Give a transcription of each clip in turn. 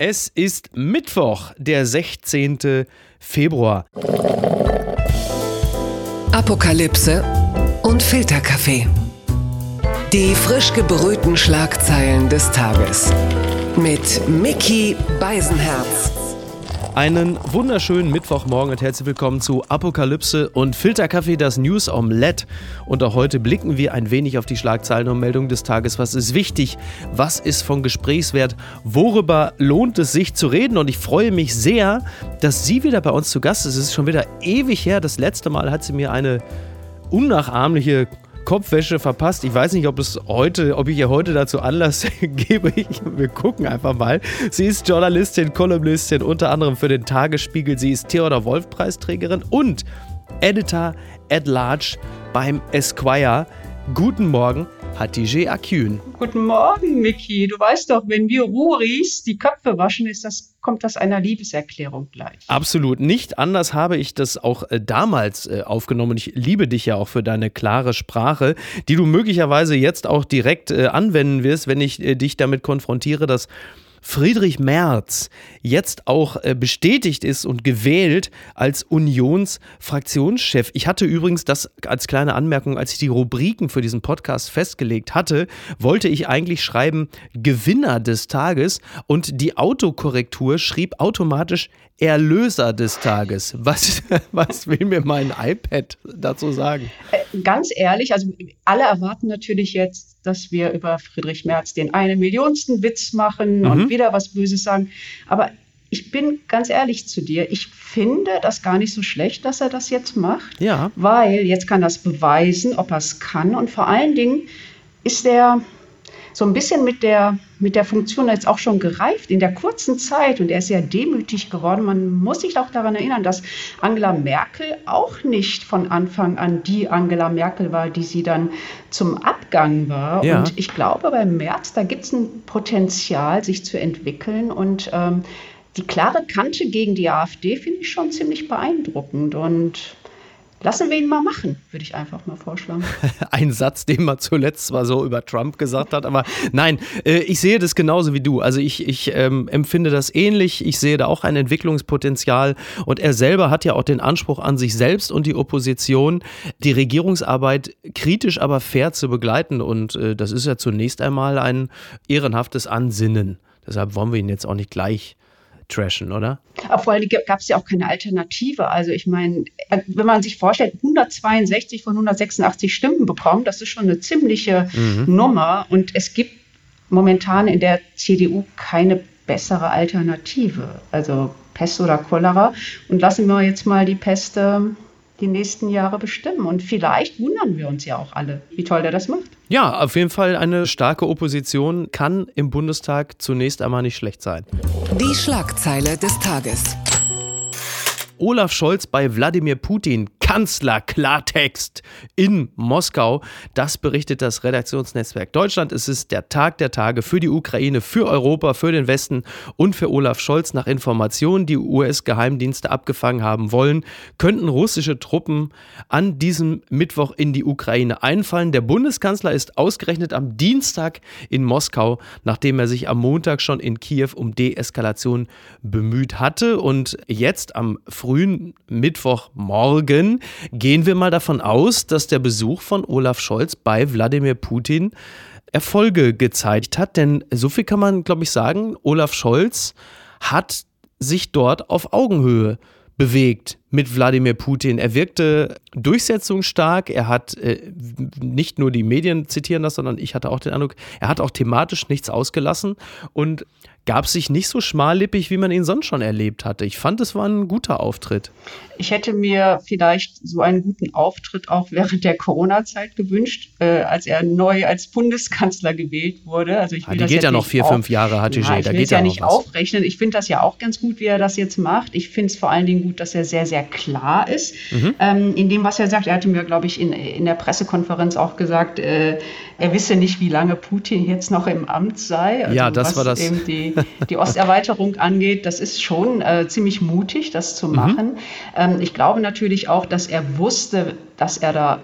Es ist Mittwoch, der 16. Februar. Apokalypse und Filterkaffee. Die frisch gebrühten Schlagzeilen des Tages. Mit Mickey Beisenherz. Einen wunderschönen Mittwochmorgen und herzlich willkommen zu Apokalypse und Filterkaffee, das News Omelette. Und auch heute blicken wir ein wenig auf die Schlagzeilen und Meldungen des Tages. Was ist wichtig? Was ist von Gesprächswert? Worüber lohnt es sich zu reden? Und ich freue mich sehr, dass sie wieder bei uns zu Gast ist. Es ist schon wieder ewig her. Das letzte Mal hat sie mir eine unnachahmliche Kopfwäsche verpasst. Ich weiß nicht, ob es heute, ob ich ihr heute dazu Anlass gebe. Wir gucken einfach mal. Sie ist Journalistin, Kolumnistin, unter anderem für den Tagesspiegel. Sie ist Theodor Wolf Preisträgerin und Editor at Large beim Esquire. Guten Morgen, Hatice Akün. Guten Morgen, Miki. Du weißt doch, wenn wir Ruris die Köpfe waschen, ist das, kommt das einer Liebeserklärung gleich. Absolut. Nicht anders habe ich das auch äh, damals äh, aufgenommen. Ich liebe dich ja auch für deine klare Sprache, die du möglicherweise jetzt auch direkt äh, anwenden wirst, wenn ich dich damit konfrontiere, dass Friedrich Merz jetzt auch äh, bestätigt ist und gewählt als Unionsfraktionschef. Ich hatte übrigens das als kleine Anmerkung, als ich die Rubriken für diesen Podcast festgelegt hatte, wollte ich eigentlich schreiben Gewinner des Tages und die Autokorrektur schrieb automatisch Erlöser des Tages. Was, was will mir mein iPad dazu sagen? Äh, ganz ehrlich, also alle erwarten natürlich jetzt, dass wir über Friedrich Merz den einen Millionsten Witz machen mhm. und wieder was Böses sagen. Aber ich bin ganz ehrlich zu dir, ich finde das gar nicht so schlecht, dass er das jetzt macht. Ja. Weil jetzt kann das beweisen, ob er es kann. Und vor allen Dingen ist er so ein bisschen mit der, mit der Funktion jetzt auch schon gereift in der kurzen Zeit und er ist sehr demütig geworden. Man muss sich auch daran erinnern, dass Angela Merkel auch nicht von Anfang an die Angela Merkel war, die sie dann zum Abgang war. Ja. Und ich glaube, beim März, da gibt es ein Potenzial, sich zu entwickeln und ähm, die klare Kante gegen die AfD finde ich schon ziemlich beeindruckend. Und Lassen wir ihn mal machen, würde ich einfach mal vorschlagen. Ein Satz, den man zuletzt zwar so über Trump gesagt hat, aber nein, äh, ich sehe das genauso wie du. Also ich, ich ähm, empfinde das ähnlich. Ich sehe da auch ein Entwicklungspotenzial und er selber hat ja auch den Anspruch an sich selbst und die Opposition, die Regierungsarbeit kritisch, aber fair zu begleiten. Und äh, das ist ja zunächst einmal ein ehrenhaftes Ansinnen. Deshalb wollen wir ihn jetzt auch nicht gleich trashen, oder? Aber vor allem gab es ja auch keine Alternative. Also ich meine, äh, wenn man sich vorstellt, 162 von 186 Stimmen bekommen, das ist schon eine ziemliche mhm. Nummer. Und es gibt momentan in der CDU keine bessere Alternative. Also Pest oder Cholera. Und lassen wir jetzt mal die Pest die nächsten Jahre bestimmen. Und vielleicht wundern wir uns ja auch alle, wie toll der das macht. Ja, auf jeden Fall eine starke Opposition kann im Bundestag zunächst einmal nicht schlecht sein. Die Schlagzeile des Tages. Olaf Scholz bei Wladimir Putin Kanzler Klartext in Moskau. Das berichtet das Redaktionsnetzwerk Deutschland. Es ist der Tag der Tage für die Ukraine, für Europa, für den Westen und für Olaf Scholz. Nach Informationen, die US-Geheimdienste abgefangen haben wollen, könnten russische Truppen an diesem Mittwoch in die Ukraine einfallen. Der Bundeskanzler ist ausgerechnet am Dienstag in Moskau, nachdem er sich am Montag schon in Kiew um Deeskalation bemüht hatte. Und jetzt am frühen Mittwochmorgen. Gehen wir mal davon aus, dass der Besuch von Olaf Scholz bei Wladimir Putin Erfolge gezeigt hat. Denn so viel kann man, glaube ich, sagen, Olaf Scholz hat sich dort auf Augenhöhe bewegt mit Wladimir Putin. Er wirkte durchsetzungsstark. Er hat äh, nicht nur die Medien zitieren das, sondern ich hatte auch den Eindruck, er hat auch thematisch nichts ausgelassen und gab sich nicht so schmallippig, wie man ihn sonst schon erlebt hatte. Ich fand, es war ein guter Auftritt. Ich hätte mir vielleicht so einen guten Auftritt auch während der Corona-Zeit gewünscht, äh, als er neu als Bundeskanzler gewählt wurde. Also ich will ja, die geht ja noch vier, auf, fünf Jahre, HTG. Ja, ich will es ja nicht was. aufrechnen. Ich finde das ja auch ganz gut, wie er das jetzt macht. Ich finde es vor allen Dingen gut, dass er sehr, sehr klar ist mhm. ähm, in dem, was er sagt. Er hatte mir, glaube ich, in, in der Pressekonferenz auch gesagt, äh, er wisse nicht, wie lange Putin jetzt noch im Amt sei. Also ja, das war das. Eben die, die Osterweiterung angeht, das ist schon äh, ziemlich mutig, das zu mhm. machen. Mhm. Ähm, ich glaube natürlich auch, dass er wusste, dass er da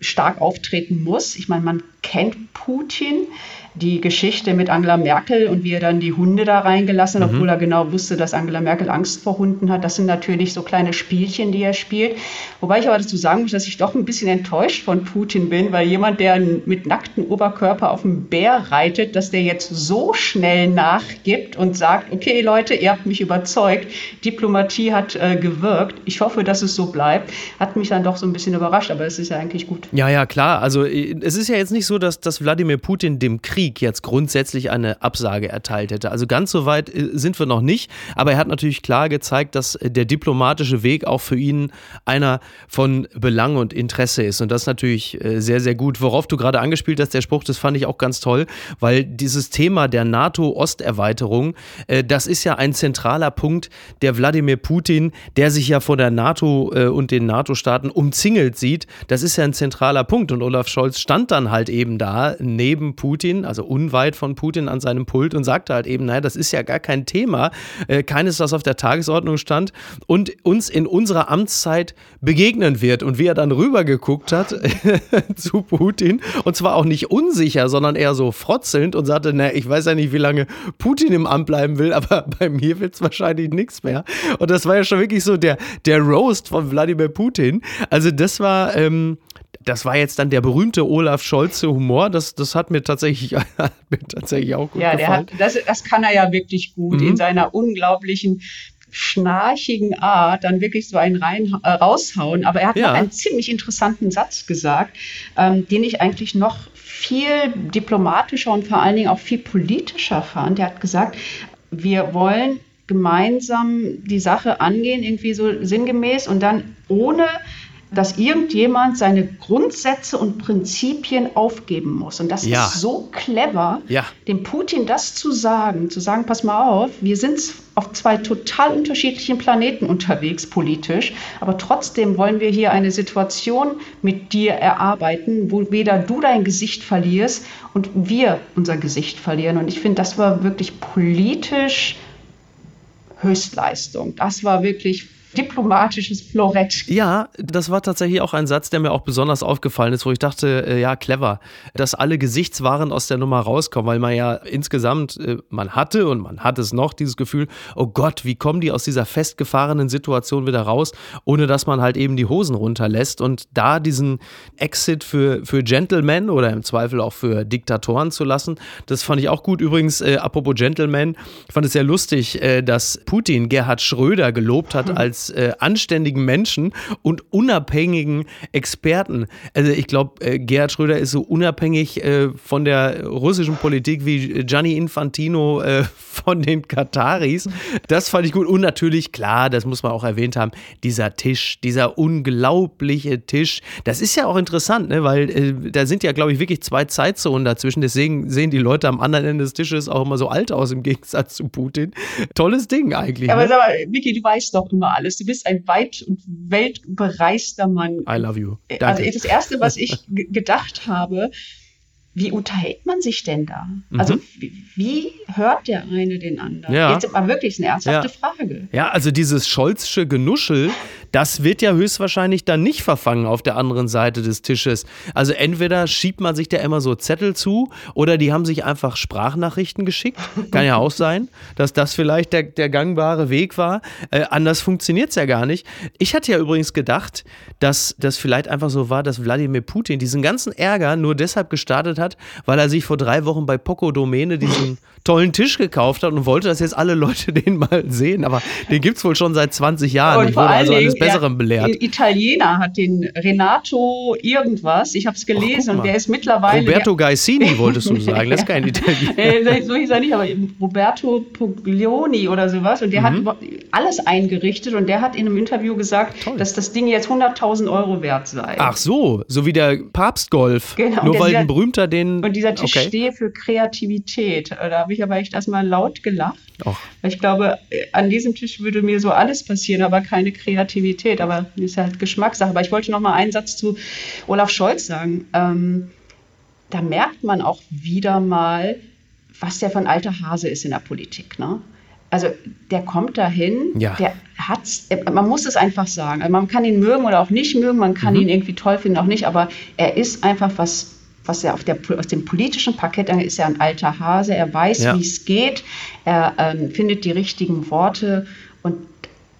stark auftreten muss. Ich meine, man kennt Putin. Die Geschichte mit Angela Merkel und wie er dann die Hunde da reingelassen hat, mhm. obwohl er genau wusste, dass Angela Merkel Angst vor Hunden hat. Das sind natürlich so kleine Spielchen, die er spielt. Wobei ich aber dazu sagen muss, dass ich doch ein bisschen enttäuscht von Putin bin, weil jemand, der mit nacktem Oberkörper auf dem Bär reitet, dass der jetzt so schnell nachgibt und sagt, okay Leute, ihr habt mich überzeugt, Diplomatie hat äh, gewirkt. Ich hoffe, dass es so bleibt. Hat mich dann doch so ein bisschen überrascht, aber es ist ja eigentlich gut. Ja, ja, klar. Also äh, es ist ja jetzt nicht so, dass, dass Wladimir Putin dem Krieg jetzt grundsätzlich eine Absage erteilt hätte. Also ganz so weit äh, sind wir noch nicht, aber er hat natürlich klar gezeigt, dass äh, der diplomatische Weg auch für ihn einer von Belang und Interesse ist. Und das ist natürlich sehr, sehr gut. Worauf du gerade angespielt hast, der Spruch, das fand ich auch ganz toll, weil dieses Thema der NATO-Osterweiterung, das ist ja ein zentraler Punkt, der Wladimir Putin, der sich ja vor der NATO und den NATO-Staaten umzingelt sieht, das ist ja ein zentraler Punkt. Und Olaf Scholz stand dann halt eben da neben Putin, also unweit von Putin an seinem Pult und sagte halt eben, naja, das ist ja gar kein Thema, äh, keines, was auf der Tagesordnung stand und uns in unserer Amtszeit begegnen wird. Und wie er dann rübergeguckt hat zu Putin und zwar auch nicht unsicher, sondern eher so frotzelnd und sagte, naja, ich weiß ja nicht, wie lange Putin im Amt bleiben will, aber bei mir wird es wahrscheinlich nichts mehr. Und das war ja schon wirklich so der, der Roast von Wladimir Putin. Also das war, ähm, das war jetzt dann der berühmte Olaf Scholze Humor. Das, das hat mir tatsächlich, hat mir tatsächlich auch gut ja, gefallen. Ja, das, das kann er ja wirklich gut mhm. in seiner unglaublichen schnarchigen Art dann wirklich so einen rein, äh, raushauen. Aber er hat ja. noch einen ziemlich interessanten Satz gesagt, ähm, den ich eigentlich noch viel diplomatischer und vor allen Dingen auch viel politischer fand. Er hat gesagt, wir wollen gemeinsam die Sache angehen, irgendwie so sinngemäß und dann ohne dass irgendjemand seine Grundsätze und Prinzipien aufgeben muss. Und das ja. ist so clever, ja. dem Putin das zu sagen, zu sagen, pass mal auf, wir sind auf zwei total unterschiedlichen Planeten unterwegs politisch, aber trotzdem wollen wir hier eine Situation mit dir erarbeiten, wo weder du dein Gesicht verlierst und wir unser Gesicht verlieren. Und ich finde, das war wirklich politisch Höchstleistung. Das war wirklich diplomatisches Florett. Ja, das war tatsächlich auch ein Satz, der mir auch besonders aufgefallen ist, wo ich dachte, äh, ja, clever, dass alle Gesichtswaren aus der Nummer rauskommen, weil man ja insgesamt, äh, man hatte und man hat es noch, dieses Gefühl, oh Gott, wie kommen die aus dieser festgefahrenen Situation wieder raus, ohne dass man halt eben die Hosen runterlässt und da diesen Exit für, für Gentlemen oder im Zweifel auch für Diktatoren zu lassen, das fand ich auch gut. Übrigens, äh, apropos Gentlemen, ich fand es sehr lustig, äh, dass Putin Gerhard Schröder gelobt hat als äh, anständigen Menschen und unabhängigen Experten. Also ich glaube, äh, Gerhard Schröder ist so unabhängig äh, von der russischen Politik wie Gianni Infantino äh, von den Kataris. Das fand ich gut. Und natürlich, klar, das muss man auch erwähnt haben, dieser Tisch, dieser unglaubliche Tisch. Das ist ja auch interessant, ne? weil äh, da sind ja, glaube ich, wirklich zwei Zeitzonen dazwischen. Deswegen sehen die Leute am anderen Ende des Tisches auch immer so alt aus im Gegensatz zu Putin. Tolles Ding eigentlich. Ja, aber ne? sag mal, Vicky, du weißt doch immer alles. Du bist ein weit und weltbereister Mann. I love you. Danke. Also das Erste, was ich gedacht habe, wie unterhält man sich denn da? Mhm. Also wie, wie, hört der eine den anderen? Ja. Jetzt mal wirklich eine ernsthafte ja. Frage. Ja, also dieses Scholzsche Genuschel, das wird ja höchstwahrscheinlich dann nicht verfangen auf der anderen Seite des Tisches. Also entweder schiebt man sich da immer so Zettel zu oder die haben sich einfach Sprachnachrichten geschickt. Kann ja auch sein, dass das vielleicht der, der gangbare Weg war. Äh, anders funktioniert es ja gar nicht. Ich hatte ja übrigens gedacht, dass das vielleicht einfach so war, dass Wladimir Putin diesen ganzen Ärger nur deshalb gestartet hat, weil er sich vor drei Wochen bei Poco Domäne diesen tollen Tisch gekauft hat und wollte, dass jetzt alle Leute den mal sehen. Aber den gibt es wohl schon seit 20 Jahren. Und ich wurde also eines Besseren belehrt. Italiener hat den Renato irgendwas, ich habe es gelesen, und der ist mittlerweile. Roberto Gaisini wolltest du sagen, das ist kein Italiener. so hieß er nicht, aber Roberto Puglioni oder sowas. Und der mhm. hat alles eingerichtet und der hat in einem Interview gesagt, Toll. dass das Ding jetzt 100.000 Euro wert sei. Ach so, so wie der Papstgolf. Genau. Nur weil ein berühmter den. Und dieser Tisch okay. stehe für Kreativität. Da habe ich aber echt erstmal laut gelacht. Och. Ich glaube, an diesem Tisch würde mir so alles passieren, aber keine Kreativität. Aber das ist halt Geschmackssache. Aber ich wollte noch mal einen Satz zu Olaf Scholz sagen. Ähm, da merkt man auch wieder mal, was der von alter Hase ist in der Politik. Ne? Also der kommt dahin, ja. der hat's, man muss es einfach sagen. Also man kann ihn mögen oder auch nicht mögen, man kann mhm. ihn irgendwie toll finden, auch nicht, aber er ist einfach was was er auf der, aus dem politischen Parkett ist er ein alter Hase. Er weiß, Ja. wie es geht. Er ähm, findet die richtigen Worte. Und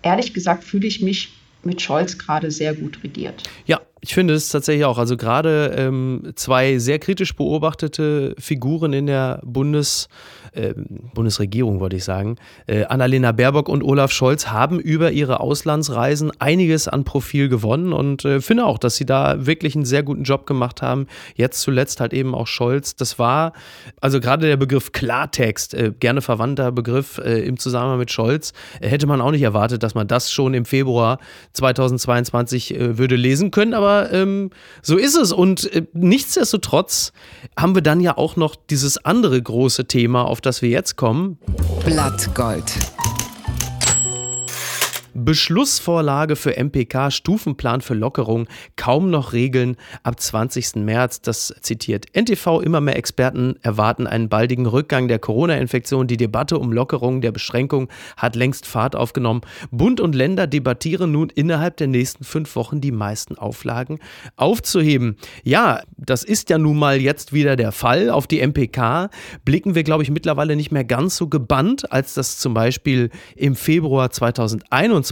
ehrlich gesagt fühle ich mich mit Scholz gerade sehr gut regiert. Ja, ich finde es tatsächlich auch. Also gerade ähm, zwei sehr kritisch beobachtete Figuren in der Bundes, ähm, Bundesregierung, wollte ich sagen, äh, Annalena Baerbock und Olaf Scholz haben über ihre Auslandsreisen einiges an Profil gewonnen und äh, finde auch, dass sie da wirklich einen sehr guten Job gemacht haben. Jetzt zuletzt halt eben auch Scholz. Das war, also gerade der Begriff Klartext, äh, gerne verwandter Begriff äh, im Zusammenhang mit Scholz, äh, hätte man auch nicht erwartet, dass man das schon im Februar 2022 äh, würde lesen können, aber ähm, so ist es. Und äh, nichtsdestotrotz haben wir dann ja auch noch dieses andere große Thema, auf das wir jetzt kommen. Blattgold. Beschlussvorlage für MPK, Stufenplan für Lockerung, kaum noch Regeln ab 20. März. Das zitiert NTV. Immer mehr Experten erwarten einen baldigen Rückgang der Corona-Infektion. Die Debatte um Lockerung der Beschränkung hat längst Fahrt aufgenommen. Bund und Länder debattieren nun innerhalb der nächsten fünf Wochen die meisten Auflagen aufzuheben. Ja, das ist ja nun mal jetzt wieder der Fall. Auf die MPK blicken wir, glaube ich, mittlerweile nicht mehr ganz so gebannt, als das zum Beispiel im Februar 2021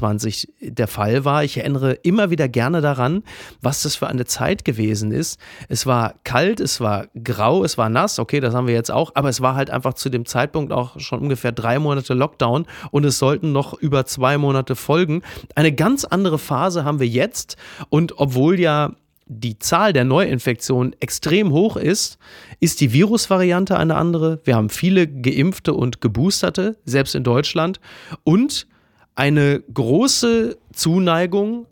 der Fall war. Ich erinnere immer wieder gerne daran, was das für eine Zeit gewesen ist. Es war kalt, es war grau, es war nass, okay, das haben wir jetzt auch, aber es war halt einfach zu dem Zeitpunkt auch schon ungefähr drei Monate Lockdown und es sollten noch über zwei Monate folgen. Eine ganz andere Phase haben wir jetzt und obwohl ja die Zahl der Neuinfektionen extrem hoch ist, ist die Virusvariante eine andere. Wir haben viele Geimpfte und Geboosterte, selbst in Deutschland. Und eine große Zuneigung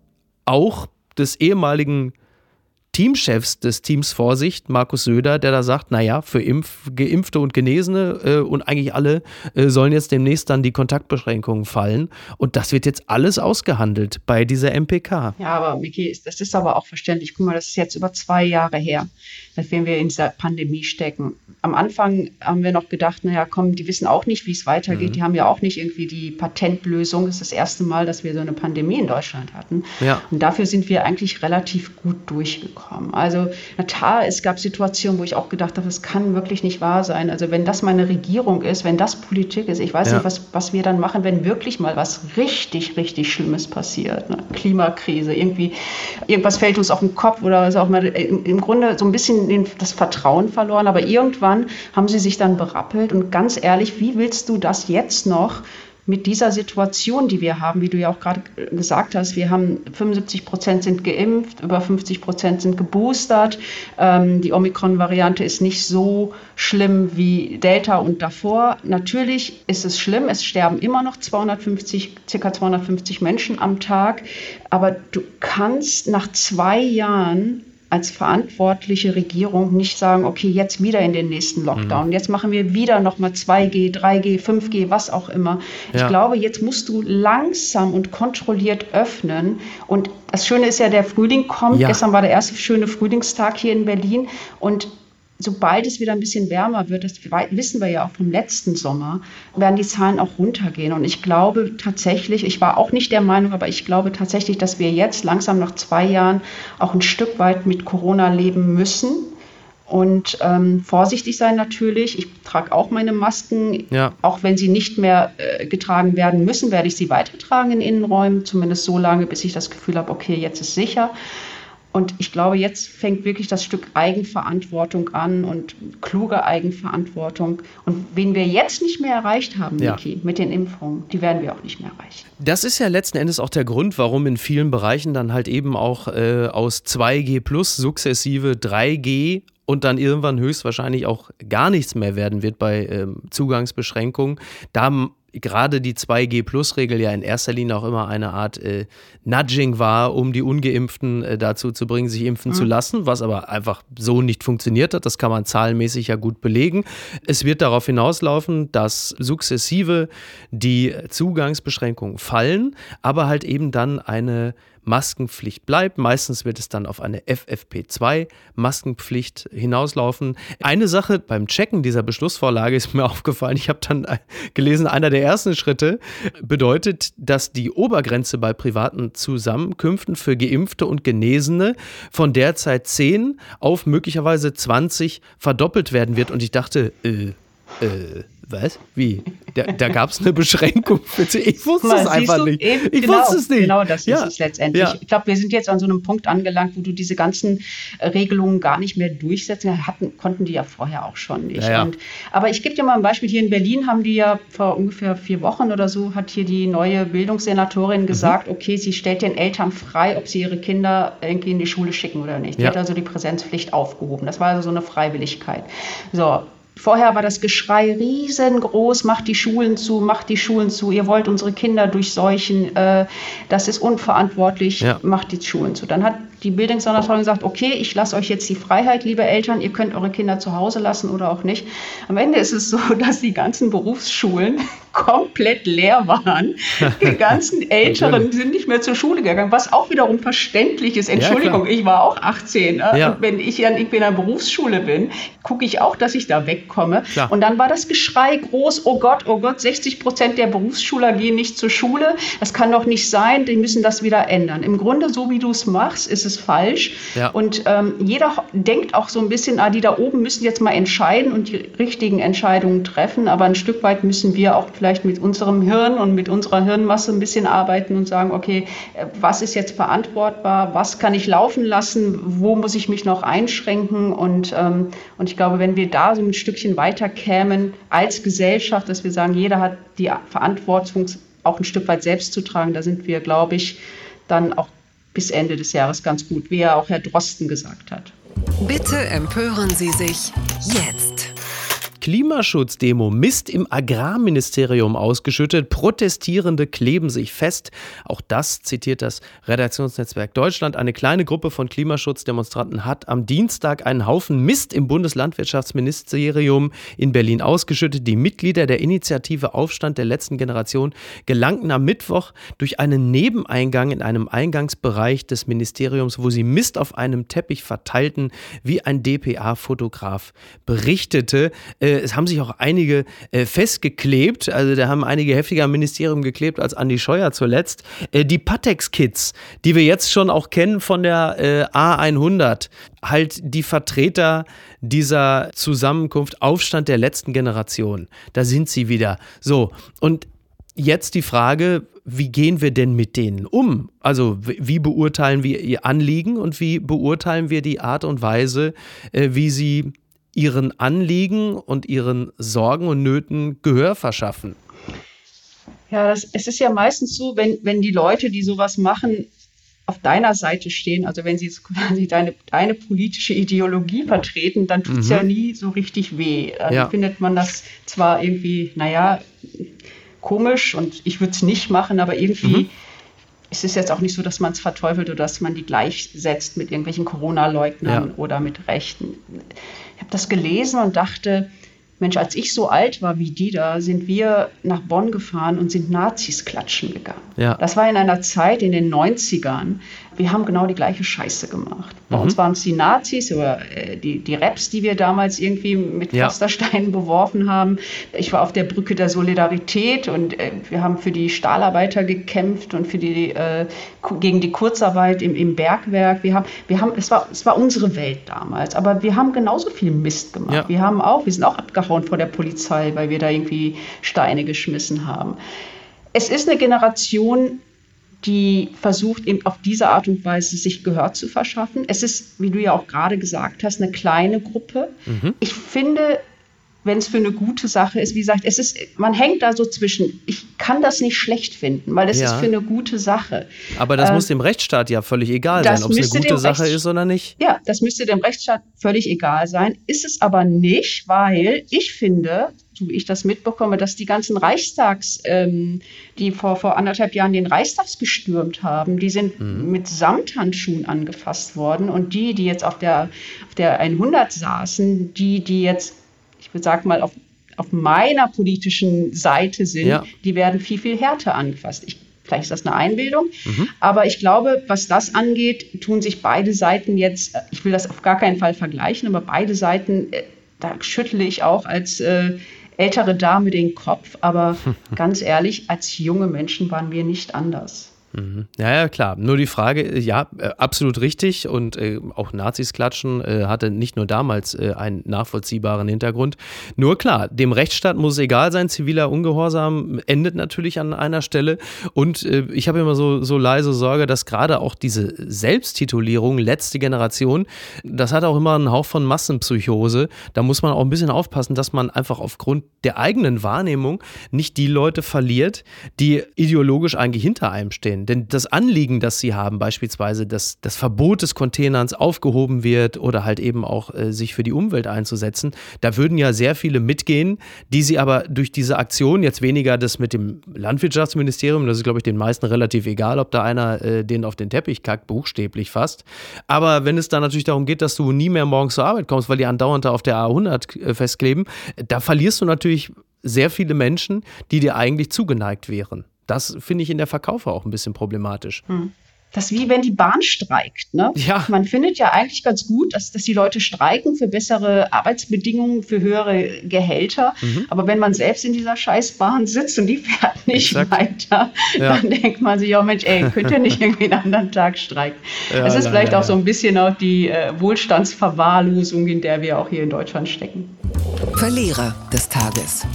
auch des ehemaligen Teamchefs des Teams Vorsicht, Markus Söder, der da sagt, naja, für Impf Geimpfte und Genesene äh, und eigentlich alle äh, sollen jetzt demnächst dann die Kontaktbeschränkungen fallen. Und das wird jetzt alles ausgehandelt bei dieser MPK. Ja, aber Miki, das ist aber auch verständlich. Guck mal, das ist jetzt über zwei Jahre her, nachdem wir in dieser Pandemie stecken. Am Anfang haben wir noch gedacht, naja, komm, die wissen auch nicht, wie es weitergeht. Mhm. Die haben ja auch nicht irgendwie die Patentlösung. Das ist das erste Mal, dass wir so eine Pandemie in Deutschland hatten. Ja. Und dafür sind wir eigentlich relativ gut durchgekommen. Also, na klar, es gab Situationen, wo ich auch gedacht habe, das kann wirklich nicht wahr sein. Also, wenn das meine Regierung ist, wenn das Politik ist, ich weiß Ja. nicht, was, was wir dann machen, wenn wirklich mal was richtig, richtig Schlimmes passiert. Ne? Klimakrise, irgendwie, irgendwas fällt uns auf den Kopf oder ist auch mal im, im Grunde so ein bisschen den, das Vertrauen verloren. Aber irgendwann haben sie sich dann berappelt. Und ganz ehrlich, wie willst du das jetzt noch? Mit dieser Situation, die wir haben, wie du ja auch gerade gesagt hast, wir haben 75 Prozent sind geimpft, über 50 Prozent sind geboostert. Ähm, die Omikron-Variante ist nicht so schlimm wie Delta und davor. Natürlich ist es schlimm, es sterben immer noch 250, circa 250 Menschen am Tag, aber du kannst nach zwei Jahren als verantwortliche Regierung nicht sagen, okay, jetzt wieder in den nächsten Lockdown, jetzt machen wir wieder nochmal 2G, 3G, 5G, was auch immer. Ich Ja. glaube, jetzt musst du langsam und kontrolliert öffnen. Und das Schöne ist ja, der Frühling kommt. Ja. Gestern war der erste schöne Frühlingstag hier in Berlin. Und sobald es wieder ein bisschen wärmer wird, das wissen wir ja auch vom letzten Sommer, werden die Zahlen auch runtergehen. Und ich glaube tatsächlich, ich war auch nicht der Meinung, aber ich glaube tatsächlich, dass wir jetzt langsam nach zwei Jahren auch ein Stück weit mit Corona leben müssen. Und ähm, vorsichtig sein natürlich. Ich trage auch meine Masken. Ja. Auch wenn sie nicht mehr äh, getragen werden müssen, werde ich sie weitertragen in Innenräumen. Zumindest so lange, bis ich das Gefühl habe, okay, jetzt ist sicher. Und ich glaube, jetzt fängt wirklich das Stück Eigenverantwortung an und kluge Eigenverantwortung. Und wen wir jetzt nicht mehr erreicht haben, Ja. Niki, mit den Impfungen, die werden wir auch nicht mehr erreichen. Das ist ja letzten Endes auch der Grund, warum in vielen Bereichen dann halt eben auch äh, aus 2G plus sukzessive 3G und dann irgendwann höchstwahrscheinlich auch gar nichts mehr werden wird bei ähm, Zugangsbeschränkungen. Da gerade die 2G-Plus-Regel ja in erster Linie auch immer eine Art äh, Nudging war, um die Ungeimpften äh, dazu zu bringen, sich impfen zu lassen, was aber einfach so nicht funktioniert hat. Das kann man zahlenmäßig ja gut belegen. Es wird darauf hinauslaufen, dass sukzessive die Zugangsbeschränkungen fallen, aber halt eben dann eine Maskenpflicht bleibt. Meistens wird es dann auf eine FFP2-Maskenpflicht hinauslaufen. Eine Sache beim Checken dieser Beschlussvorlage ist mir aufgefallen. Ich habe dann gelesen, einer der ersten Schritte bedeutet, dass die Obergrenze bei privaten Zusammenkünften für Geimpfte und Genesene von derzeit 10 auf möglicherweise 20 verdoppelt werden wird. Und ich dachte, äh, äh, was? Wie? Da, da gab es eine Beschränkung für Ich wusste es einfach nicht. Eben, ich genau, wusste es nicht. Genau, das ja. ist es letztendlich. Ja. Ich glaube, wir sind jetzt an so einem Punkt angelangt, wo du diese ganzen äh, Regelungen gar nicht mehr durchsetzen hatten, konnten die ja vorher auch schon nicht. Ja. Und, aber ich gebe dir mal ein Beispiel. Hier in Berlin haben die ja vor ungefähr vier Wochen oder so, hat hier die neue Bildungssenatorin Mhm. gesagt, okay, sie stellt den Eltern frei, ob sie ihre Kinder irgendwie in die Schule schicken oder nicht. Die hat also die Präsenzpflicht aufgehoben. Das war also so eine Freiwilligkeit. So, Vorher war das Geschrei riesengroß, macht die Schulen zu, macht die Schulen zu, ihr wollt unsere Kinder durchseuchen, äh, das ist unverantwortlich, Ja. macht die Schulen zu. Dann hat die Bildungssenatorin gesagt, okay, ich lasse euch jetzt die Freiheit, liebe Eltern, ihr könnt eure Kinder zu Hause lassen oder auch nicht. Am Ende ist es so, dass die ganzen Berufsschulen komplett leer waren. Die ganzen Älteren sind nicht mehr zur Schule gegangen, was auch wiederum verständlich ist. Entschuldigung, klar. ich war auch 18. Ne? Ja. Und wenn ich dann irgendwie in einer Berufsschule bin, gucke ich auch, dass ich da wegkomme. Klar. Und dann war das Geschrei groß, oh Gott, oh Gott, 60 Prozent der Berufsschüler gehen nicht zur Schule. Das kann doch nicht sein, die müssen das wieder ändern. Im Grunde, so wie du es machst, ist es falsch. Ja. Und ähm, jeder denkt auch so ein bisschen, ah, die da oben müssen jetzt mal entscheiden und die richtigen Entscheidungen treffen. Aber ein Stück weit müssen wir auch vielleicht mit unserem Hirn und mit unserer Hirnmasse ein bisschen arbeiten und sagen, okay, was ist jetzt verantwortbar, was kann ich laufen lassen, wo muss ich mich noch einschränken und, ähm, und ich glaube, wenn wir da so ein Stückchen weiter kämen als Gesellschaft, dass wir sagen, jeder hat die Verantwortung auch ein Stück weit selbst zu tragen, da sind wir, glaube ich, dann auch bis Ende des Jahres ganz gut, wie ja auch Herr Drosten gesagt hat. Bitte empören Sie sich jetzt. Klimaschutzdemo Mist im Agrarministerium ausgeschüttet. Protestierende kleben sich fest. Auch das zitiert das Redaktionsnetzwerk Deutschland. Eine kleine Gruppe von Klimaschutzdemonstranten hat am Dienstag einen Haufen Mist im Bundeslandwirtschaftsministerium in Berlin ausgeschüttet. Die Mitglieder der Initiative Aufstand der letzten Generation gelangten am Mittwoch durch einen Nebeneingang in einem Eingangsbereich des Ministeriums, wo sie Mist auf einem Teppich verteilten, wie ein DPA-Fotograf berichtete. Äh, es haben sich auch einige äh, festgeklebt, also da haben einige heftiger am Ministerium geklebt als Andi Scheuer zuletzt. Äh, die Patex-Kids, die wir jetzt schon auch kennen von der äh, A100, halt die Vertreter dieser Zusammenkunft Aufstand der letzten Generation. Da sind sie wieder. So, und jetzt die Frage, wie gehen wir denn mit denen um? Also wie beurteilen wir ihr Anliegen und wie beurteilen wir die Art und Weise, äh, wie sie ihren Anliegen und ihren Sorgen und Nöten Gehör verschaffen? Ja, das, es ist ja meistens so, wenn, wenn die Leute, die sowas machen, auf deiner Seite stehen, also wenn sie quasi deine, deine politische Ideologie vertreten, dann tut es ja nie so richtig weh. Dann Ja. findet man das zwar irgendwie, naja, komisch und ich würde es nicht machen, aber irgendwie ist es jetzt auch nicht so, dass man es verteufelt oder dass man die gleichsetzt mit irgendwelchen Corona-Leugnern Ja. oder mit Rechten. Ich habe das gelesen und dachte, Mensch, als ich so alt war wie die da, sind wir nach Bonn gefahren und sind Nazis klatschen gegangen. Ja. Das war in einer Zeit in den 90ern. Wir haben genau die gleiche Scheiße gemacht. Bei uns waren es die Nazis oder äh, die, die Raps, die wir damals irgendwie mit Ja. Pflastersteinen beworfen haben. Ich war auf der Brücke der Solidarität und äh, wir haben für die Stahlarbeiter gekämpft und für die, äh, gegen die Kurzarbeit im, im Bergwerk. Wir haben, wir haben, es, war, es war unsere Welt damals, aber wir haben genauso viel Mist gemacht. Ja. Wir haben auch, wir sind auch abgehauen vor der Polizei, weil wir da irgendwie Steine geschmissen haben. Es ist eine Generation, die versucht, eben auf diese Art und Weise sich Gehör zu verschaffen. Es ist, wie du ja auch gerade gesagt hast, eine kleine Gruppe. Ich finde, wenn es für eine gute Sache ist, wie gesagt, es ist, man hängt da so zwischen. Ich kann das nicht schlecht finden, weil es Ja. ist für eine gute Sache. Aber das Äh, muss dem Rechtsstaat ja völlig egal sein, ob es eine gute Sache Rechts- ist oder nicht. Ja, das müsste dem Rechtsstaat völlig egal sein. Ist es aber nicht, weil ich finde, so wie ich das mitbekomme, dass die ganzen Reichstags, ähm, die vor, vor anderthalb Jahren den Reichstags gestürmt haben, die sind mit Samthandschuhen angefasst worden. Und die, die jetzt auf der, auf der 100 saßen, die, die jetzt, ich würde sagen mal, auf, auf meiner politischen Seite sind, Ja. die werden viel, viel härter angefasst. Ich Vielleicht ist das eine Einbildung. Mhm. Aber ich glaube, was das angeht, tun sich beide Seiten jetzt, ich will das auf gar keinen Fall vergleichen, aber beide Seiten, äh, da schüttle ich auch als äh, ältere Dame den Kopf. Aber ganz ehrlich, als junge Menschen waren wir nicht anders. Mhm. Ja, ja, klar. Nur die Frage, äh, ja, äh, absolut richtig. Und äh, auch Nazis klatschen äh, hatte nicht nur damals äh, einen nachvollziehbaren Hintergrund. Nur klar, dem Rechtsstaat muss egal sein, ziviler Ungehorsam endet natürlich an einer Stelle. Und äh, ich habe immer so, so leise Sorge, dass gerade auch diese Selbsttitulierung, letzte Generation, das hat auch immer einen Hauch von Massenpsychose. Da muss man auch ein bisschen aufpassen, dass man einfach aufgrund der eigenen Wahrnehmung nicht die Leute verliert, die ideologisch eigentlich hinter einem stehen. Denn das Anliegen, das sie haben, beispielsweise, dass das Verbot des Containerns aufgehoben wird oder halt eben auch äh, sich für die Umwelt einzusetzen, da würden ja sehr viele mitgehen, die sie aber durch diese Aktion, jetzt weniger das mit dem Landwirtschaftsministerium, das ist, glaube ich, den meisten relativ egal, ob da einer äh, den auf den Teppich kackt, buchstäblich fast. Aber wenn es dann natürlich darum geht, dass du nie mehr morgens zur Arbeit kommst, weil die andauernd da auf der A100 äh, festkleben, da verlierst du natürlich sehr viele Menschen, die dir eigentlich zugeneigt wären. Das finde ich in der Verkaufe auch ein bisschen problematisch. Hm. Das ist wie wenn die Bahn streikt. Ne? Ja. Man findet ja eigentlich ganz gut, dass, dass die Leute streiken für bessere Arbeitsbedingungen, für höhere Gehälter. Mhm. Aber wenn man selbst in dieser Scheißbahn sitzt und die fährt nicht Exakt. weiter, ja. dann denkt man sich, oh Mensch, ey, könnt ihr nicht irgendwie einen anderen Tag streiken? Ja, das ist vielleicht ja, auch so ein bisschen auch die äh, Wohlstandsverwahrlosung, in der wir auch hier in Deutschland stecken. Verlierer des Tages.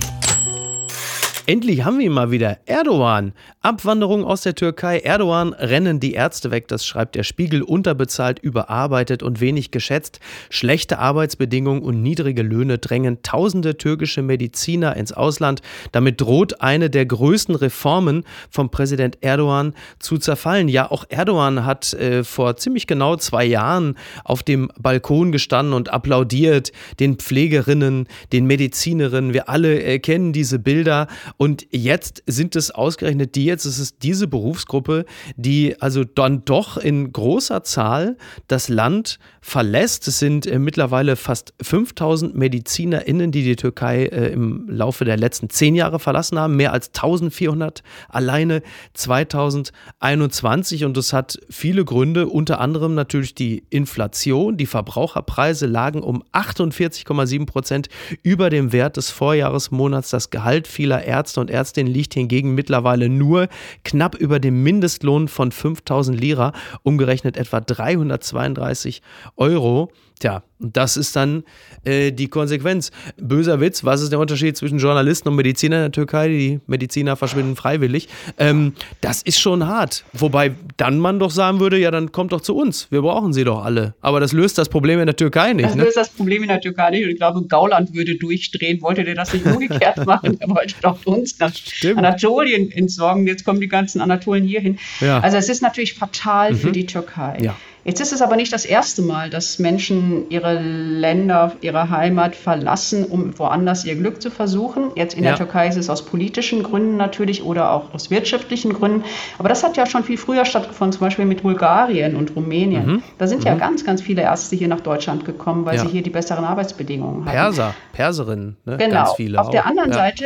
Endlich haben wir ihn mal wieder. Erdogan. Abwanderung aus der Türkei. Erdogan rennen die Ärzte weg. Das schreibt der Spiegel. Unterbezahlt, überarbeitet und wenig geschätzt. Schlechte Arbeitsbedingungen und niedrige Löhne drängen tausende türkische Mediziner ins Ausland. Damit droht eine der größten Reformen vom Präsident Erdogan zu zerfallen. Ja, auch Erdogan hat äh, vor ziemlich genau zwei Jahren auf dem Balkon gestanden und applaudiert den Pflegerinnen, den Medizinerinnen. Wir alle äh, kennen diese Bilder. Und jetzt sind es ausgerechnet die, jetzt ist es diese Berufsgruppe, die also dann doch in großer Zahl das Land verlässt. Es sind äh, mittlerweile fast 5000 MedizinerInnen, die die Türkei äh, im Laufe der letzten zehn Jahre verlassen haben. Mehr als 1400 alleine 2021. Und das hat viele Gründe, unter anderem natürlich die Inflation. Die Verbraucherpreise lagen um 48,7 Prozent über dem Wert des Vorjahresmonats. Das Gehalt vieler Ärzte und Ärztinnen liegt hingegen mittlerweile nur knapp über dem Mindestlohn von 5000 Lira, umgerechnet etwa 332 Euro. Tja, das ist dann äh, die Konsequenz. Böser Witz, was ist der Unterschied zwischen Journalisten und Medizinern in der Türkei? Die Mediziner verschwinden freiwillig. Ähm, das ist schon hart. Wobei dann man doch sagen würde, ja, dann kommt doch zu uns. Wir brauchen sie doch alle. Aber das löst das Problem in der Türkei nicht. Das ne? löst das Problem in der Türkei nicht. Und ich glaube, Gauland würde durchdrehen. Wollte der das nicht umgekehrt machen? Er wollte doch uns nach Stimmt. Anatolien entsorgen. Jetzt kommen die ganzen Anatolen hierhin. Ja. Also es ist natürlich fatal mhm. für die Türkei. Ja. Jetzt ist es aber nicht das erste Mal, dass Menschen ihre Länder, ihre Heimat verlassen, um woanders ihr Glück zu versuchen. Jetzt in ja. der Türkei ist es aus politischen Gründen natürlich oder auch aus wirtschaftlichen Gründen. Aber das hat ja schon viel früher stattgefunden, zum Beispiel mit Bulgarien und Rumänien. Mhm. Da sind mhm. ja ganz, ganz viele Ärzte hier nach Deutschland gekommen, weil ja. sie hier die besseren Arbeitsbedingungen haben. Perser, Perserinnen, ne? genau. ganz viele. Auf der anderen ja. Seite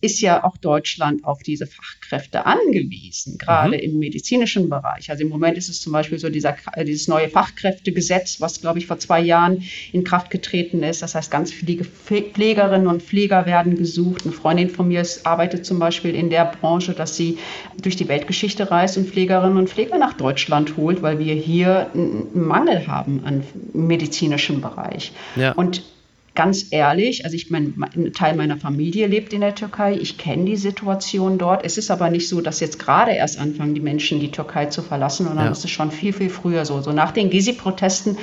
ist ja auch Deutschland auf diese Fachkräfte angewiesen, gerade mhm. im medizinischen Bereich. Also im Moment ist es zum Beispiel so dieser, dieses neue Fachkräftegesetz, was, glaube ich, vor zwei Jahren in Kraft getreten ist. Das heißt, ganz viele Pflegerinnen und Pfleger werden gesucht. Eine Freundin von mir arbeitet zum Beispiel in der Branche, dass sie durch die Weltgeschichte reist und Pflegerinnen und Pfleger nach Deutschland holt, weil wir hier einen Mangel haben an medizinischem Bereich. Ja. Und ganz ehrlich, also ich meine, ein Teil meiner Familie lebt in der Türkei. Ich kenne die Situation dort. Es ist aber nicht so, dass jetzt gerade erst anfangen, die Menschen die Türkei zu verlassen, sondern ja. es ist schon viel, viel früher so. So nach den Gezi-Protesten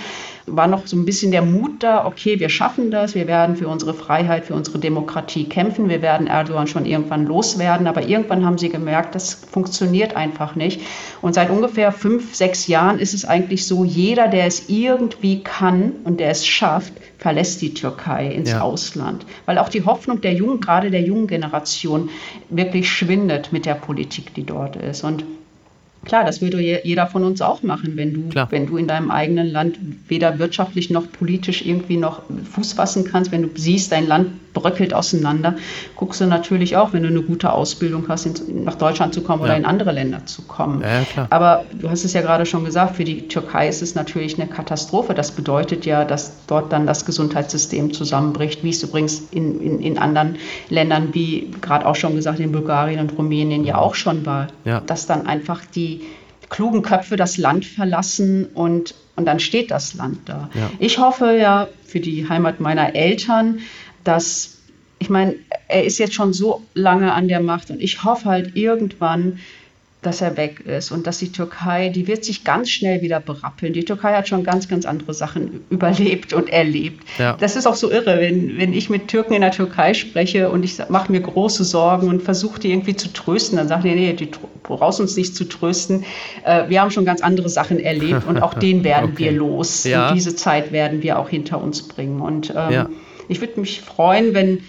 war noch so ein bisschen der Mut da, okay, wir schaffen das, wir werden für unsere Freiheit, für unsere Demokratie kämpfen, wir werden Erdogan schon irgendwann loswerden. Aber irgendwann haben sie gemerkt, das funktioniert einfach nicht. Und seit ungefähr fünf, sechs Jahren ist es eigentlich so, jeder, der es irgendwie kann und der es schafft, verlässt die Türkei ins ja. Ausland, weil auch die Hoffnung der jungen, gerade der jungen Generation, wirklich schwindet mit der Politik, die dort ist. Und Klar, das würde jeder von uns auch machen, wenn du, wenn du in deinem eigenen Land weder wirtschaftlich noch politisch irgendwie noch Fuß fassen kannst, wenn du siehst, dein Land bröckelt auseinander. Guckst du natürlich auch, wenn du eine gute Ausbildung hast, in, nach Deutschland zu kommen ja. oder in andere Länder zu kommen. Ja. Aber du hast es ja gerade schon gesagt, für die Türkei ist es natürlich eine Katastrophe. Das bedeutet ja, dass dort dann das Gesundheitssystem zusammenbricht, wie es übrigens in, in, in anderen Ländern, wie gerade auch schon gesagt, in Bulgarien und Rumänien ja auch schon war, ja. dass dann einfach die klugen Köpfe das Land verlassen und, und dann steht das Land da. Ja. Ich hoffe ja für die Heimat meiner Eltern, dass, ich meine, er ist jetzt schon so lange an der Macht und ich hoffe halt irgendwann, dass er weg ist und dass die Türkei, die wird sich ganz schnell wieder berappeln. Die Türkei hat schon ganz, ganz andere Sachen überlebt und erlebt. Ja. Das ist auch so irre, wenn, wenn ich mit Türken in der Türkei spreche und ich mache mir große Sorgen und versuche die irgendwie zu trösten, dann sagen die, nee, du brauchst uns nicht zu trösten. Äh, wir haben schon ganz andere Sachen erlebt und auch den werden okay. wir los. Ja. Diese Zeit werden wir auch hinter uns bringen. Und ähm, ja ich würde mich freuen, wenn,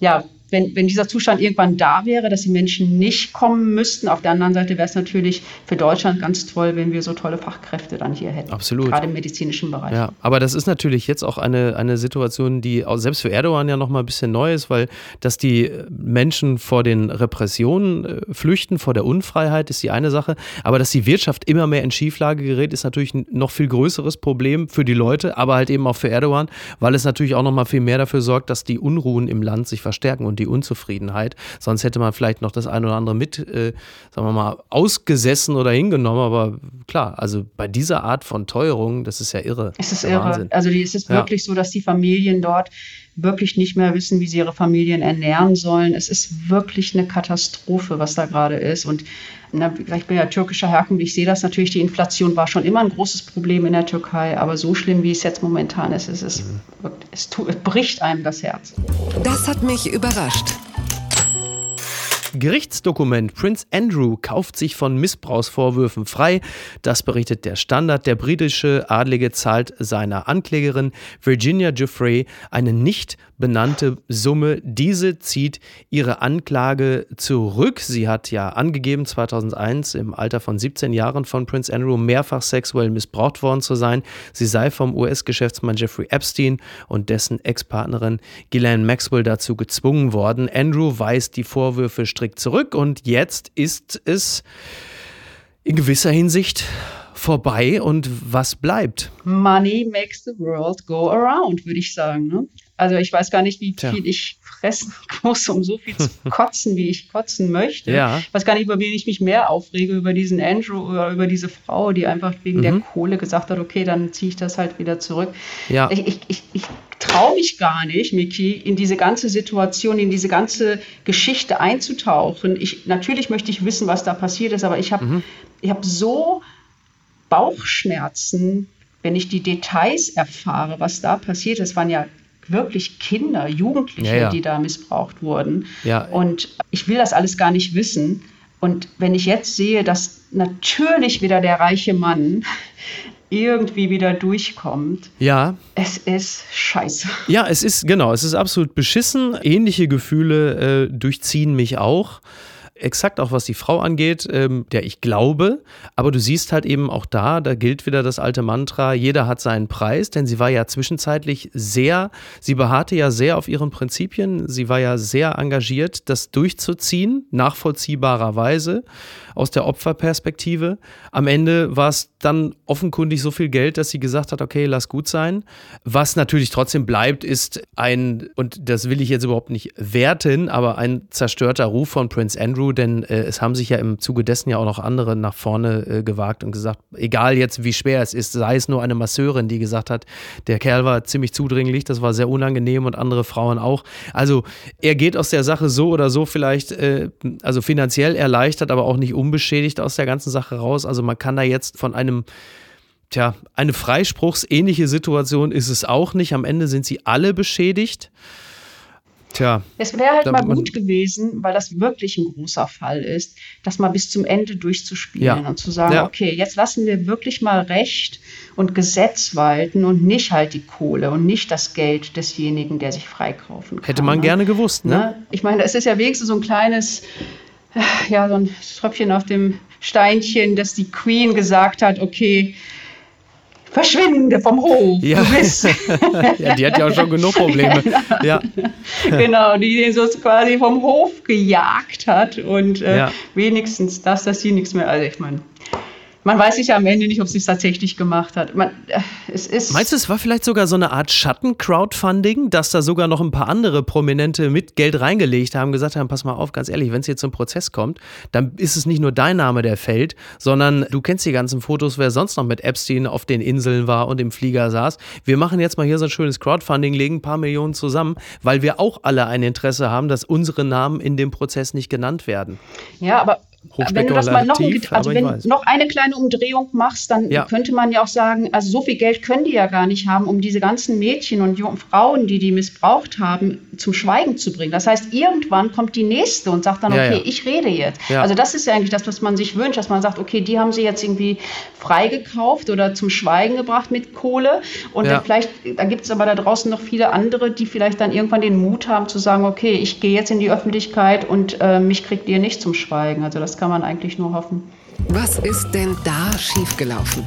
ja, wenn, wenn dieser Zustand irgendwann da wäre, dass die Menschen nicht kommen müssten. Auf der anderen Seite wäre es natürlich für Deutschland ganz toll, wenn wir so tolle Fachkräfte dann hier hätten. Absolut. Gerade im medizinischen Bereich. Ja, aber das ist natürlich jetzt auch eine, eine Situation, die auch selbst für Erdogan ja noch mal ein bisschen neu ist, weil dass die Menschen vor den Repressionen äh, flüchten, vor der Unfreiheit, ist die eine Sache. Aber dass die Wirtschaft immer mehr in Schieflage gerät, ist natürlich ein noch viel größeres Problem für die Leute, aber halt eben auch für Erdogan, weil es natürlich auch noch mal viel mehr dafür sorgt, dass die Unruhen im Land sich verstärken und die Unzufriedenheit. Sonst hätte man vielleicht noch das eine oder andere mit, äh, sagen wir mal, ausgesessen oder hingenommen. Aber klar, also bei dieser Art von Teuerung, das ist ja irre. Es ist irre. Wahnsinn. Also es ist ja. wirklich so, dass die Familien dort wirklich nicht mehr wissen, wie sie ihre Familien ernähren sollen. Es ist wirklich eine Katastrophe, was da gerade ist. Und na, ich bin ja türkischer Herkunft, ich sehe das natürlich, die Inflation war schon immer ein großes Problem in der Türkei, aber so schlimm, wie es jetzt momentan ist, es, ist, mhm. es, es, es bricht einem das Herz. Das hat mich überrascht. Gerichtsdokument. Prince Andrew kauft sich von Missbrauchsvorwürfen frei. Das berichtet der Standard. Der britische Adlige zahlt seiner Anklägerin Virginia Giuffre eine nicht benannte Summe. Diese zieht ihre Anklage zurück. Sie hat ja angegeben, 2001 im Alter von 17 Jahren von Prince Andrew mehrfach sexuell missbraucht worden zu sein. Sie sei vom US-Geschäftsmann Jeffrey Epstein und dessen Ex-Partnerin Ghislaine Maxwell dazu gezwungen worden. Andrew weist die Vorwürfe strikt zurück und jetzt ist es in gewisser Hinsicht vorbei und was bleibt? Money makes the world go around, würde ich sagen. Ne? Also ich weiß gar nicht, wie Tja. viel ich fressen muss, um so viel zu kotzen, wie ich kotzen möchte. Ja. Ich weiß gar nicht, über wen ich mich mehr aufrege, über diesen Andrew oder über diese Frau, die einfach wegen mhm. der Kohle gesagt hat, okay, dann ziehe ich das halt wieder zurück. Ja. Ich, ich, ich, ich traue mich gar nicht, Miki, in diese ganze Situation, in diese ganze Geschichte einzutauchen. Ich, natürlich möchte ich wissen, was da passiert ist, aber ich habe mhm. hab so Bauchschmerzen, wenn ich die Details erfahre, was da passiert ist. Waren ja wirklich Kinder, Jugendliche, ja, ja. die da missbraucht wurden. Ja. Und ich will das alles gar nicht wissen. Und wenn ich jetzt sehe, dass natürlich wieder der reiche Mann irgendwie wieder durchkommt. Ja. Es ist scheiße. Ja, es ist, genau, es ist absolut beschissen. Ähnliche Gefühle äh, durchziehen mich auch exakt auch was die Frau angeht, ähm, der ich glaube. Aber du siehst halt eben auch da, da gilt wieder das alte Mantra, jeder hat seinen Preis, denn sie war ja zwischenzeitlich sehr, sie beharrte ja sehr auf ihren Prinzipien, sie war ja sehr engagiert, das durchzuziehen, nachvollziehbarerweise aus der Opferperspektive. Am Ende war es dann offenkundig so viel Geld, dass sie gesagt hat, okay, lass gut sein. Was natürlich trotzdem bleibt, ist ein, und das will ich jetzt überhaupt nicht werten, aber ein zerstörter Ruf von Prince Andrew, denn äh, es haben sich ja im Zuge dessen ja auch noch andere nach vorne äh, gewagt und gesagt, egal jetzt wie schwer es ist, sei es nur eine Masseurin, die gesagt hat, der Kerl war ziemlich zudringlich, das war sehr unangenehm und andere Frauen auch. Also er geht aus der Sache so oder so vielleicht, äh, also finanziell erleichtert, aber auch nicht unbeschädigt aus der ganzen Sache raus. Also man kann da jetzt von einem Tja, eine freispruchsähnliche Situation ist es auch nicht. Am Ende sind sie alle beschädigt. Tja. Es wäre halt mal gut gewesen, weil das wirklich ein großer Fall ist, das mal bis zum Ende durchzuspielen ja. und zu sagen, ja. okay, jetzt lassen wir wirklich mal Recht und Gesetz walten und nicht halt die Kohle und nicht das Geld desjenigen, der sich freikaufen kann. Hätte man ne? gerne gewusst, ne? ne? Ich meine, es ist ja wenigstens so ein kleines ja, so ein Tröpfchen auf dem Steinchen, dass die Queen gesagt hat, okay, verschwinde vom Hof. Ja. ja, die hat ja auch schon genug Probleme. Ja. genau, die den so quasi vom Hof gejagt hat und äh, ja. wenigstens das, dass sie nichts mehr, also ich meine, man weiß sich ja am Ende nicht, ob sie es tatsächlich gemacht hat. Man, äh, es ist Meinst du, es war vielleicht sogar so eine Art Schatten-Crowdfunding, dass da sogar noch ein paar andere Prominente mit Geld reingelegt haben, gesagt haben, pass mal auf, ganz ehrlich, wenn es jetzt zum Prozess kommt, dann ist es nicht nur dein Name, der fällt, sondern du kennst die ganzen Fotos, wer sonst noch mit Epstein auf den Inseln war und im Flieger saß. Wir machen jetzt mal hier so ein schönes Crowdfunding, legen ein paar Millionen zusammen, weil wir auch alle ein Interesse haben, dass unsere Namen in dem Prozess nicht genannt werden. Ja, aber wenn du das mal noch, also wenn noch eine kleine Umdrehung machst, dann ja. könnte man ja auch sagen, also so viel Geld können die ja gar nicht haben, um diese ganzen Mädchen und Frauen, die die missbraucht haben, zum Schweigen zu bringen. Das heißt, irgendwann kommt die nächste und sagt dann, okay, ja, ja. ich rede jetzt. Also das ist ja eigentlich das, was man sich wünscht, dass man sagt, okay, die haben sie jetzt irgendwie freigekauft oder zum Schweigen gebracht mit Kohle und vielleicht, da gibt es aber da draußen noch viele andere, die vielleicht dann irgendwann den Mut haben zu sagen, okay, ich gehe jetzt in die Öffentlichkeit und äh, mich kriegt ihr nicht zum Schweigen. Also das das kann man eigentlich nur hoffen. Was ist denn da schiefgelaufen?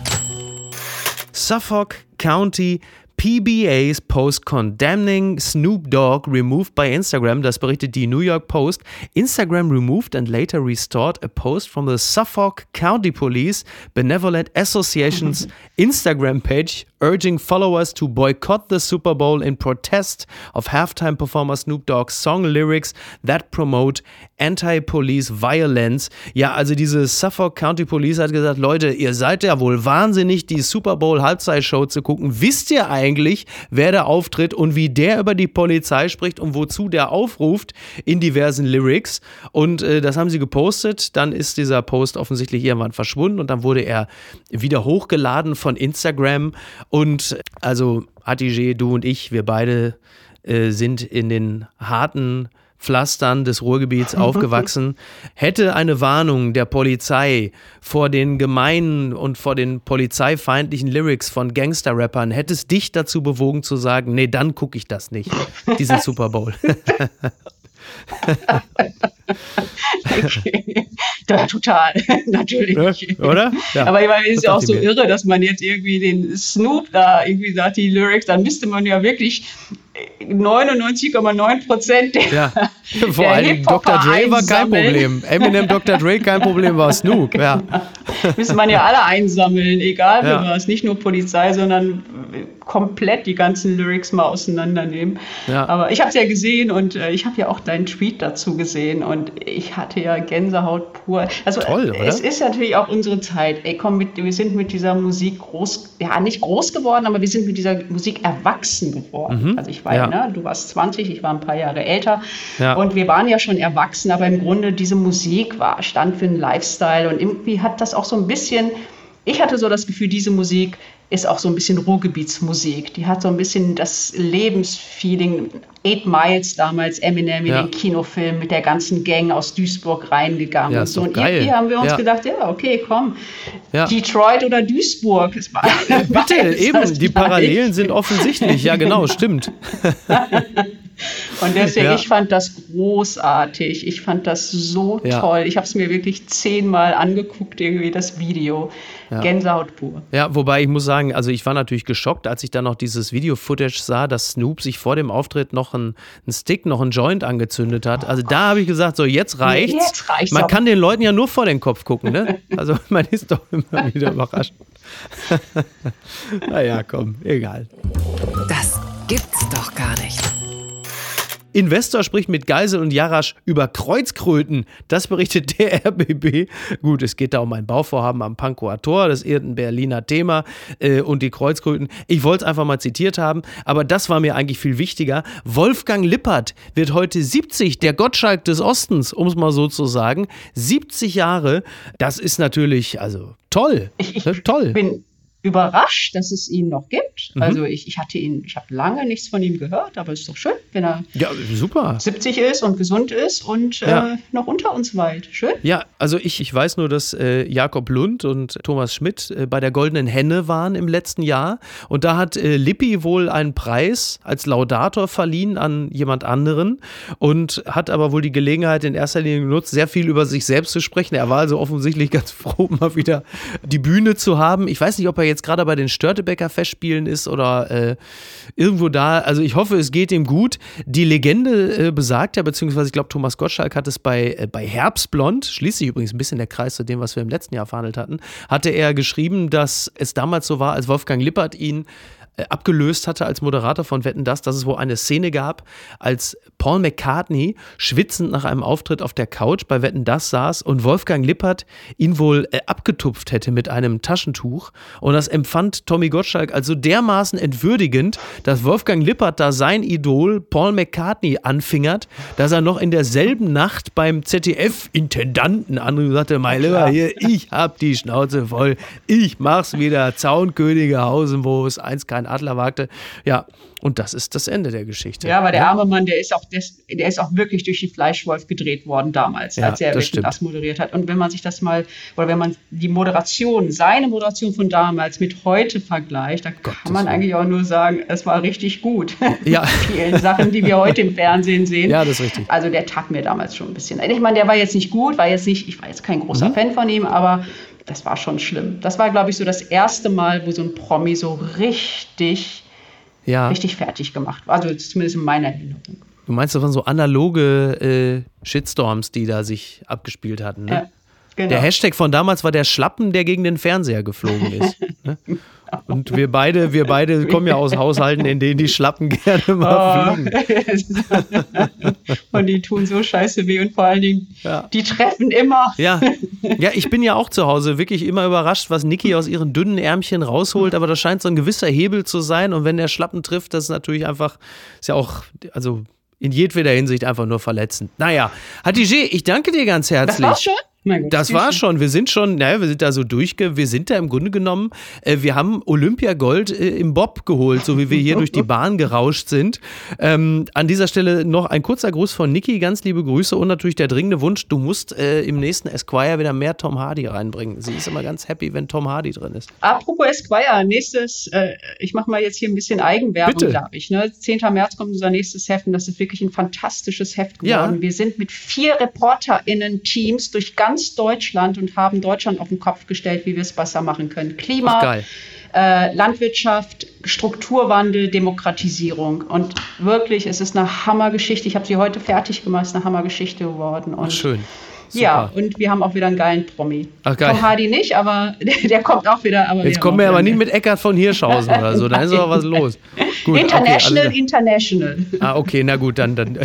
Suffolk County PBA's post condemning Snoop Dogg removed by Instagram, das berichtet die New York Post. Instagram removed and later restored a post from the Suffolk County Police Benevolent Association's Instagram page urging followers to boycott the Super Bowl in protest of halftime performer Snoop Dogg's song lyrics that promote anti-police violence. Ja, also diese Suffolk County Police hat gesagt, Leute, ihr seid ja wohl wahnsinnig, die Super Bowl Halbzeitshow zu gucken. Wisst ihr eigentlich, wer da auftritt und wie der über die Polizei spricht und wozu der aufruft in diversen Lyrics? Und äh, das haben sie gepostet. Dann ist dieser Post offensichtlich irgendwann verschwunden und dann wurde er wieder hochgeladen von Instagram und also Atige, du und ich, wir beide äh, sind in den harten Pflastern des Ruhrgebiets aufgewachsen, hätte eine Warnung der Polizei vor den gemeinen und vor den polizeifeindlichen Lyrics von Gangster-Rappern, hätte es dich dazu bewogen zu sagen, nee, dann gucke ich das nicht, diesen Super Bowl. okay. ja, total, natürlich. Oder? Ja. Aber ich meine, es ist ja auch so irre, dass man jetzt irgendwie den Snoop da irgendwie sagt, die Lyrics, dann müsste man ja wirklich 99,9 Prozent der, ja. Vor allem Dr. Dre war kein Problem. Eminem, Dr. Dre kein Problem, war Snoop. Ja. Müssen man ja alle einsammeln, egal ja. was. Nicht nur Polizei, sondern komplett die ganzen Lyrics mal auseinandernehmen. Ja. Aber ich habe es ja gesehen und äh, ich habe ja auch deinen Tweet dazu gesehen und ich hatte ja Gänsehaut pur. Also Toll, oder? es ist natürlich auch unsere Zeit. Ey, komm, mit, wir sind mit dieser Musik groß, ja nicht groß geworden, aber wir sind mit dieser Musik erwachsen geworden. Mhm. Also ich war ja. ne, du warst 20, ich war ein paar Jahre älter ja. und wir waren ja schon erwachsen, aber im Grunde diese Musik war stand für einen Lifestyle und irgendwie hat das auch so ein bisschen ich hatte so das Gefühl, diese Musik ist auch so ein bisschen Ruhrgebietsmusik. Die hat so ein bisschen das Lebensfeeling. Eight Miles damals, Eminem in ja. den Kinofilm mit der ganzen Gang aus Duisburg reingegangen. Ja, und so. Und irgendwie haben wir uns ja. gedacht, ja, okay, komm. Detroit oder Duisburg. Ist mal Bitte, eben, die Parallelen sind offensichtlich. Ja, genau, stimmt. Und deswegen, ja. ich fand das großartig. Ich fand das so ja. toll. Ich habe es mir wirklich zehnmal angeguckt, irgendwie das Video. Ja. Gänsehaut pur. Ja, wobei ich muss sagen, also ich war natürlich geschockt, als ich dann noch dieses Video-Footage sah, dass Snoop sich vor dem Auftritt noch einen, einen Stick, noch einen Joint angezündet hat. Also da habe ich gesagt, so jetzt reicht's. Jetzt reicht's man auch. kann den Leuten ja nur vor den Kopf gucken, ne? Also man ist doch immer wieder überrascht. naja, komm, egal. Das gibt's doch gar nicht. Investor spricht mit Geisel und Jarasch über Kreuzkröten. Das berichtet der RBB. Gut, es geht da um ein Bauvorhaben am Pankower Tor. Das ist ein Berliner Thema. Äh, und die Kreuzkröten. Ich wollte es einfach mal zitiert haben, aber das war mir eigentlich viel wichtiger. Wolfgang Lippert wird heute 70, der Gottschalk des Ostens, um es mal so zu sagen. 70 Jahre. Das ist natürlich, also toll. Ich, ich toll. bin überrascht, dass es ihn noch gibt. Mhm. Also ich, ich hatte ihn, ich habe lange nichts von ihm gehört, aber es ist doch schön, wenn er ja, super. 70 ist und gesund ist und ja. äh, noch unter uns weit. Schön. Ja, also ich, ich weiß nur, dass äh, Jakob Lund und Thomas Schmidt äh, bei der Goldenen Henne waren im letzten Jahr und da hat äh, Lippi wohl einen Preis als Laudator verliehen an jemand anderen und hat aber wohl die Gelegenheit in erster Linie genutzt, sehr viel über sich selbst zu sprechen. Er war also offensichtlich ganz froh, mal wieder die Bühne zu haben. Ich weiß nicht, ob er jetzt jetzt gerade bei den Störtebecker Festspielen ist oder äh, irgendwo da. Also ich hoffe, es geht ihm gut. Die Legende äh, besagt ja, beziehungsweise ich glaube, Thomas Gottschalk hat es bei, äh, bei Herbstblond, schließt sich übrigens ein bisschen der Kreis zu dem, was wir im letzten Jahr verhandelt hatten, hatte er geschrieben, dass es damals so war, als Wolfgang Lippert ihn abgelöst hatte als Moderator von Wetten das, dass es wohl eine Szene gab, als Paul McCartney schwitzend nach einem Auftritt auf der Couch bei Wetten das saß und Wolfgang Lippert ihn wohl äh, abgetupft hätte mit einem Taschentuch. Und das empfand Tommy Gottschalk also dermaßen entwürdigend, dass Wolfgang Lippert da sein Idol Paul McCartney anfingert, dass er noch in derselben Nacht beim ZDF-Intendanten angesagte, mein Lieber, hier, ich hab die Schnauze voll, ich mach's wieder, Zaunkönige Hausen, wo es eins kein Adler wagte. Ja, und das ist das Ende der Geschichte. Ja, aber der arme Mann, der ist auch, des, der ist auch wirklich durch den Fleischwolf gedreht worden damals, Ja, als er das das, moderiert hat. Und wenn man sich das mal, oder wenn man die Moderation, seine Moderation von damals mit heute vergleicht, da kann man eigentlich auch nur sagen, es war richtig gut. Ja. Vielen Sachen, die wir heute im Fernsehen sehen. Ja, das ist richtig. Also der tat mir damals schon ein bisschen. Ich meine, der war jetzt nicht gut, war jetzt nicht, ich war jetzt kein großer Mhm. Fan von ihm, aber das war schon schlimm. Das war, glaube ich, so das erste Mal, wo so ein Promi so richtig, Ja. richtig fertig gemacht war. Also zumindest in meiner Erinnerung. Du meinst, das waren so analoge äh, Shitstorms, die da sich abgespielt hatten. Ne? Ja, genau. Der Hashtag von damals war der Schlappen, der gegen den Fernseher geflogen ist. ne? Und wir beide, wir beide kommen ja aus Haushalten, in denen die Schlappen gerne mal fliegen. und die tun so scheiße weh und vor allen Dingen, Ja. die treffen immer. Ja. ja, ich bin ja auch zu Hause wirklich immer überrascht, was Niki aus ihren dünnen Ärmchen rausholt, aber das scheint so ein gewisser Hebel zu sein und wenn der Schlappen trifft, das ist natürlich einfach, ist ja auch, also in jedweder Hinsicht einfach nur verletzend. Naja, Hatice, ich danke dir ganz Das herzlich. war's schon? Das war schon. Wir sind schon, naja, wir sind da so durchge, wir sind da im Grunde genommen, äh, wir haben Olympiagold äh, im Bob geholt, so wie wir hier durch die Bahn gerauscht sind. Ähm, an dieser Stelle noch ein kurzer Gruß von Niki, ganz liebe Grüße und natürlich der dringende Wunsch, du musst äh, im nächsten Esquire wieder mehr Tom Hardy reinbringen. Sie ist immer ganz happy, wenn Tom Hardy drin ist. Apropos Esquire, nächstes, äh, ich mache mal jetzt hier ein bisschen Eigenwerbung, glaube ich. Ne? 10. März kommt unser nächstes Heft und das ist wirklich ein fantastisches Heft Ja. geworden. Wir sind mit vier ReporterInnen-Teams durch ganz Deutschland und haben Deutschland auf den Kopf gestellt, wie wir es besser machen können. Klima, äh, Landwirtschaft, Strukturwandel, Demokratisierung. Und wirklich, es ist eine Hammergeschichte. Ich habe sie heute fertig gemacht, es ist eine Hammergeschichte geworden. Und Schön. Ja, Super. und wir haben auch wieder einen geilen Promi. Ach, geil. Tom Hardy nicht, aber der, der kommt auch wieder. Jetzt kommen wir aber nicht mit Eckart von Hirschhausen oder so, da ist aber was los. Gut, okay, International, klar. International. Ah, okay, na gut, dann. dann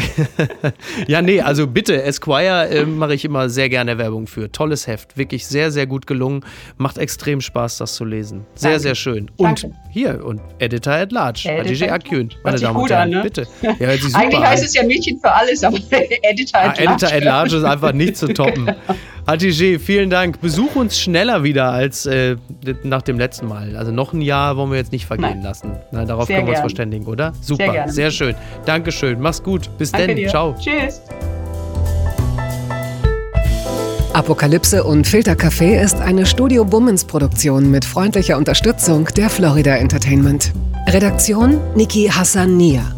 ja, nee, also bitte, Esquire äh, mache ich immer sehr gerne Werbung für. Tolles Heft, wirklich sehr, sehr gut gelungen. Macht extrem Spaß, das zu lesen. Sehr, Danke. sehr schön. Und Danke. hier, und Editor at Large, Editor at Akün, Large. meine Damen und Herren. an, ne? Bitte. Ja, Eigentlich an. heißt es ja Mädchen für alles, aber Editor Ah, at Editor at Large. Large ist einfach nicht zu toppen. Hatice, vielen Dank. Besuch uns schneller wieder als äh, nach dem letzten Mal. Also noch ein Jahr wollen wir jetzt nicht vergehen Nein. lassen. Na, darauf Sehr können wir uns gern. verständigen, oder? Super, gerne. sehr schön. Dankeschön. Mach's gut. Bis Danke denn. dir. Ciao. Tschüss. Apokalypse und Filtercafé ist eine Studio Bummens Produktion mit freundlicher Unterstützung der Florida Entertainment. Redaktion Niki Hassania.